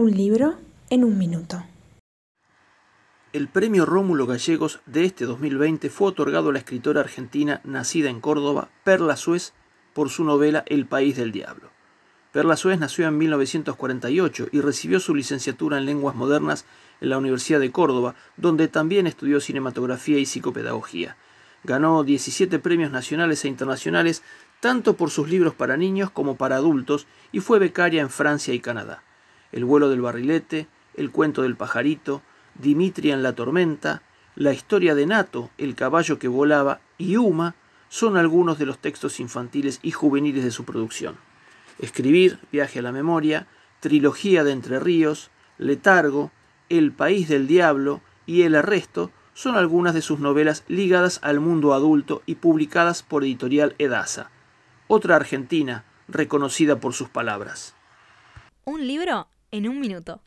Un libro en un minuto. El premio Rómulo Gallegos de este 2020 fue otorgado a la escritora argentina nacida en Córdoba, Perla Suez, por su novela El País del Diablo. Perla Suez nació en 1948 y recibió su licenciatura en lenguas modernas en la Universidad de Córdoba, donde también estudió cinematografía y psicopedagogía. Ganó 17 premios nacionales e internacionales, tanto por sus libros para niños como para adultos, y fue becaria en Francia y Canadá. El vuelo del barrilete, El cuento del pajarito, Dimitri en la tormenta, La historia de Nato, El caballo que volaba y Uma son algunos de los textos infantiles y juveniles de su producción. Escribir, Viaje a la memoria, Trilogía de Entre Ríos, Letargo, El País del Diablo y El Arresto son algunas de sus novelas ligadas al mundo adulto y publicadas por editorial Edasa, otra argentina reconocida por sus palabras. Un libro en un minuto.